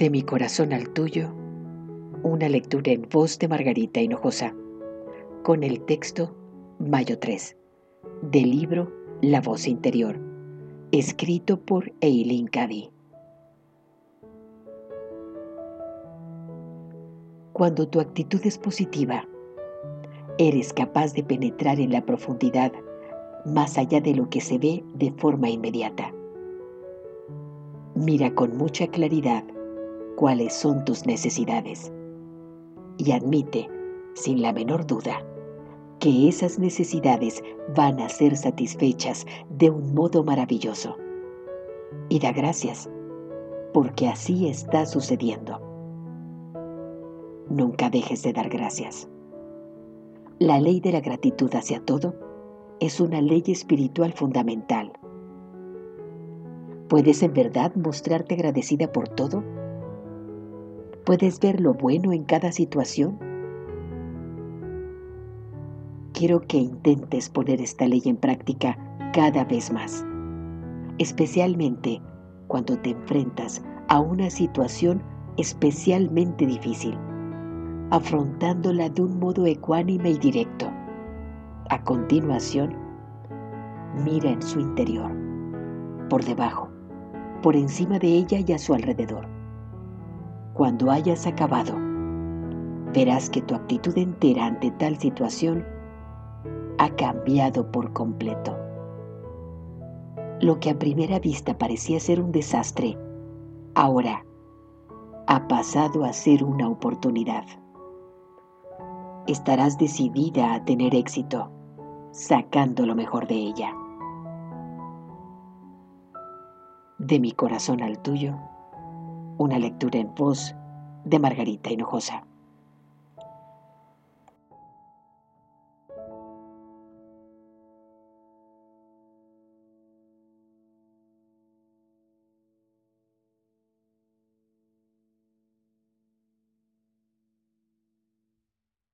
De mi corazón al tuyo, una lectura en voz de Margarita Hinojosa, con el texto Mayo 3, del libro La voz interior, escrito por Eileen Cady. Cuando tu actitud es positiva, eres capaz de penetrar en la profundidad más allá de lo que se ve de forma inmediata. Mira con mucha claridad cuáles son tus necesidades y admite, sin la menor duda, que esas necesidades van a ser satisfechas de un modo maravilloso. Y da gracias, porque así está sucediendo. Nunca dejes de dar gracias. La ley de la gratitud hacia todo es una ley espiritual fundamental. ¿Puedes en verdad mostrarte agradecida por todo? ¿Puedes ver lo bueno en cada situación? Quiero que intentes poner esta ley en práctica cada vez más, especialmente cuando te enfrentas a una situación especialmente difícil, afrontándola de un modo ecuánime y directo. A continuación, mira en su interior, por debajo, por encima de ella y a su alrededor cuando hayas acabado, verás que tu actitud entera ante tal situación ha cambiado por completo. Lo que a primera vista parecía ser un desastre, ahora ha pasado a ser una oportunidad. Estarás decidida a tener éxito, sacando lo mejor de ella. De mi corazón al tuyo una lectura en voz de Margarita Hinojosa.